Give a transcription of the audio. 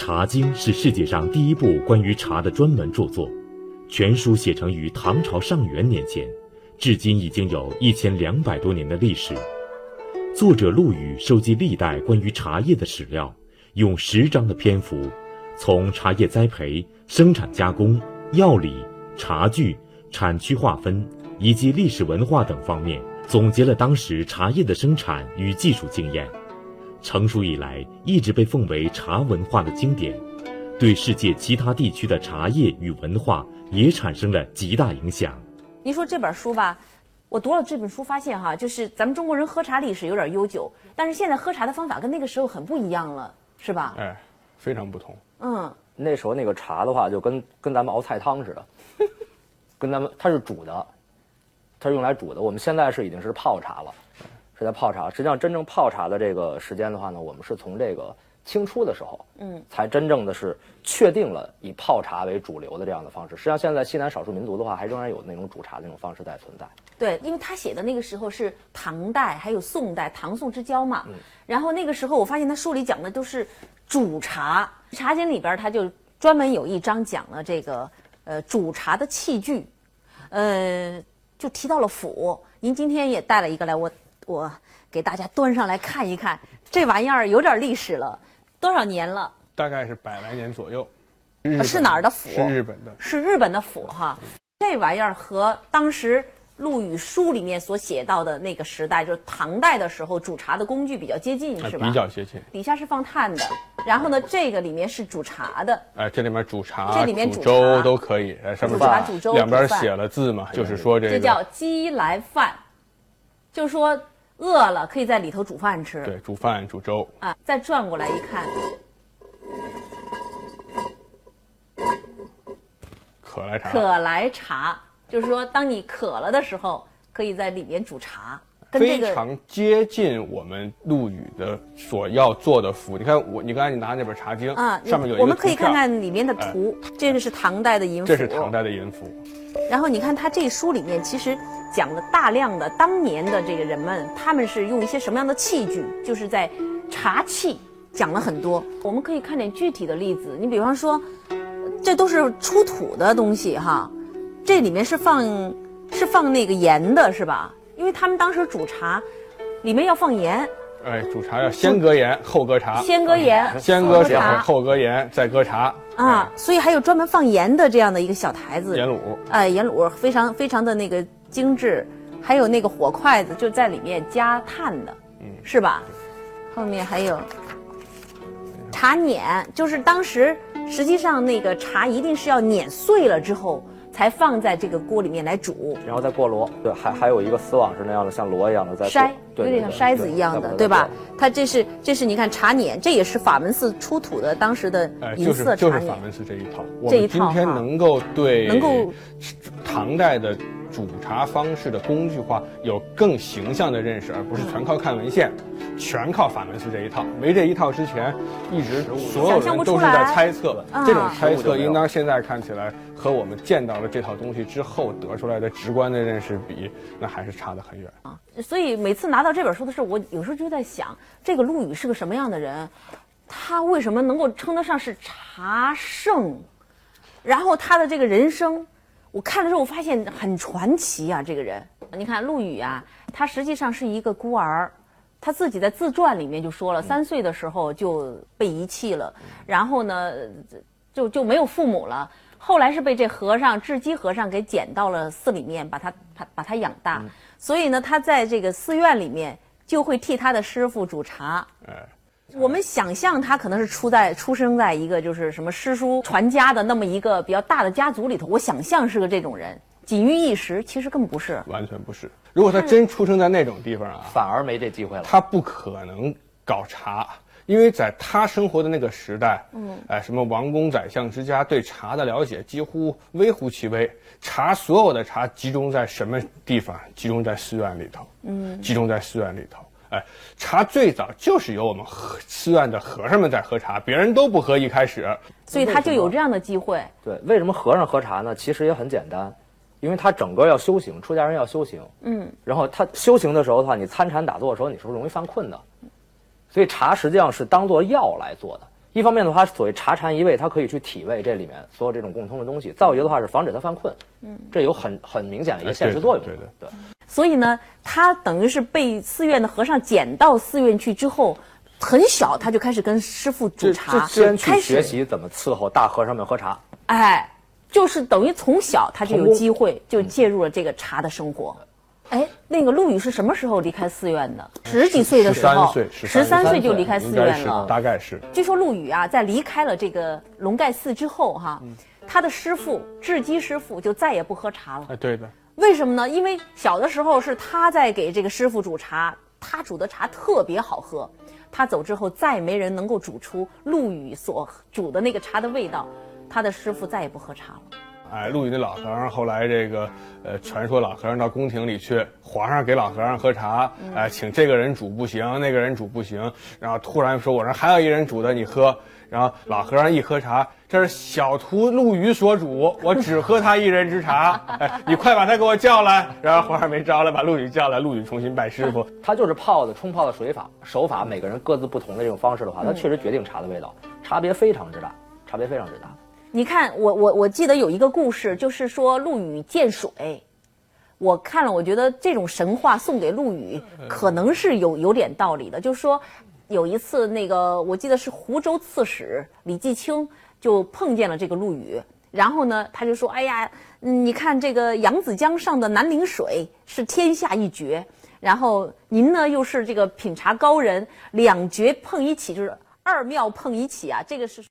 茶经》是世界上第一部关于茶的专门著作，全书写成于唐朝上元年间，至今已经有一千两百多年的历史。作者陆羽收集历代关于茶叶的史料，用十章的篇幅，从茶叶栽培、生产加工、药理、茶具、产区划分以及历史文化等方面，总结了当时茶叶的生产与技术经验。成熟以来，一直被奉为茶文化的经典，对世界其他地区的茶叶与文化也产生了极大影响。您说这本书吧，我读了这本书，发现哈，就是咱们中国人喝茶历史有点悠久，但是现在喝茶的方法跟那个时候很不一样了，是吧？哎，非常不同。嗯，那时候那个茶的话，就跟跟咱们熬菜汤似的，跟咱们它是煮的，它是用来煮的。我们现在是已经是泡茶了，是在泡茶。实际上，真正泡茶的这个时间的话呢，我们是从这个清初的时候，嗯，才真正的是确定了以泡茶为主流的这样的方式。实际上，现在西南少数民族的话，还仍然有那种煮茶的那种方式在存在。对，因为他写的那个时候是唐代，还有宋代，唐宋之交嘛。然后那个时候，我发现他书里讲的都是煮茶，《茶经》里边他就专门有一章讲了这个呃煮茶的器具，呃，就提到了釜。您今天也带了一个来，我我给大家端上来看一看，这玩意儿有点历史了，多少年了？大概是百来年左右。呃是哪儿的府？是日本的。是日本的府哈。这玩意儿和当时陆羽书里面所写到的那个时代，就是唐代的时候煮茶的工具比较接近，哎是吧？比较接近。底下是放炭的，然后呢，这个里面是煮茶的。哎，这里面煮茶、这里面煮煮粥都可以。哎，上面煮茶煮粥两边写了字嘛，就是说这个这叫鸡来饭，就是说饿了可以在里头煮饭吃。对煮饭煮粥。啊，再转过来一看，可来茶，可来茶，就是说当你渴了的时候，可以在里面煮茶，跟这个非常接近我们陆羽的所要做的符。你看我，你刚才你拿那本《茶经》啊，上面有一个我们可以看，看里面的图，这个是唐代的银符，这是唐代的银符。然后你看他这书里面其实讲了大量的当年的这个人们，他们是用一些什么样的器具，就是在茶器讲了很多。我们可以看点具体的例子，你比方说，这都是出土的东西哈，这里面是放是放那个盐的是吧？因为他们当时煮茶，里面要放盐，哎，煮茶要先搁盐，后搁茶，先搁盐，先搁水，茶后搁盐，再搁茶。啊，所以还有专门放盐的这样的一个小台子，盐卤。哎，盐卤非常非常的那个精致，还有那个火筷子就在里面加炭的，嗯是吧？后面还有茶碾，就是当时实际上那个茶一定是要碾碎了之后才放在这个锅里面来煮，然后再过箩，对，还还有一个丝网是那样的，像箩一样的在筛，对有点像筛子一样的，对吧？？它这是这是你看茶碾，这也是法门寺出土的当时的哎，银就是就是色茶碾。法门寺这一套。我这一们今天能够对能够唐代的煮茶方式的工具化有更形象的认识，而不是全靠看文献，全靠法门寺这一套。没这一套之前，一直所有想象不人都是在猜测。啊这种猜测应当现在看起来和我们见到了这套东西之后得出来的直观的认识比，那还是差得很远啊。所以每次拿到这本书的时候，我有时候就在想，这个陆羽是个什么样的人？他为什么能够称得上是茶圣？然后他的这个人生，我看了之后，我发现很传奇啊！这个人，你看陆羽啊，他实际上是一个孤儿，他自己在自传里面就说了，三岁的时候就被遗弃了，然后呢，就就没有父母了。后来是被这和尚智积和尚给捡到了寺里面，把他把把他养大。所以呢，他在这个寺院里面就会替他的师傅煮茶。哎，我们想象他可能是出在出生在一个就是什么诗书传家的那么一个比较大的家族里头，我想象是个这种人，锦衣一时，其实根本不是。完全不是。如果他真出生在那种地方啊，反而没这机会了。他不可能搞茶，因为在他生活的那个时代，嗯，哎，什么王公宰相之家对茶的了解几乎微乎其微。茶所有的茶集中在什么地方？集中在寺院里头，嗯，集中在寺院里头。哎，茶最早就是由我们和寺院的和尚们在喝茶，别人都不喝。一开始，所以他就有这样的机会。对，为什么和尚喝茶呢？其实也很简单，因为他整个要修行，出家人要修行。嗯，然后他修行的时候的话，你参禅打坐的时候，你是不是容易犯困的？所以茶实际上是当做药来做的。一方面的话，所谓茶禅一味，它可以去体味这里面所有这种共通的东西；再有一个的话是防止他犯困，嗯，这有很很明显的一个现实作用。对对对。所以呢，他等于是被寺院的和尚捡到寺院去之后，很小他就开始跟师傅煮茶，先去开始学习怎么伺候大和尚们喝茶。哎，就是等于从小他就有机会就介入了这个茶的生活。哎，那个陆羽是什么时候离开寺院的？十几岁的时候，13岁十三岁就离开寺院了。大概是。据说陆羽啊，在离开了这个龙盖寺之后，哈，他的师傅智基师傅就再也不喝茶了。哎，对的，为什么呢？因为小的时候是他在给这个师傅煮茶，他煮的茶特别好喝。他走之后，再没人能够煮出陆羽所煮的那个茶的味道。他的师傅再也不喝茶了。哎，陆羽那老和尚后来这个，呃，传说老和尚到宫廷里去，皇上给老和尚喝茶，哎、请这个人煮不行，那个人煮不行，然后突然说我这还有一人煮的，你喝。然后老和尚一喝茶，这是小徒陆羽所煮，我只喝他一人之茶。哎，你快把他给我叫来。然后皇上没招来，把陆羽叫来，陆羽重新拜师傅。他就是泡的冲泡的水法手法，每个人各自不同的这种方式的话，他确实决定茶的味道，差别非常之大，差别非常之大。你看，我我我记得有一个故事，就是说陆羽见水。我看了，我觉得这种神话送给陆羽，可能是有有点道理的。就是说，有一次那个我记得是湖州刺史李继清就碰见了这个陆羽，然后呢，他就说：“哎呀，你看这个扬子江上的南陵水是天下一绝，然后您呢又是这个品茶高人，两绝碰一起，就是二妙碰一起啊，这个是。”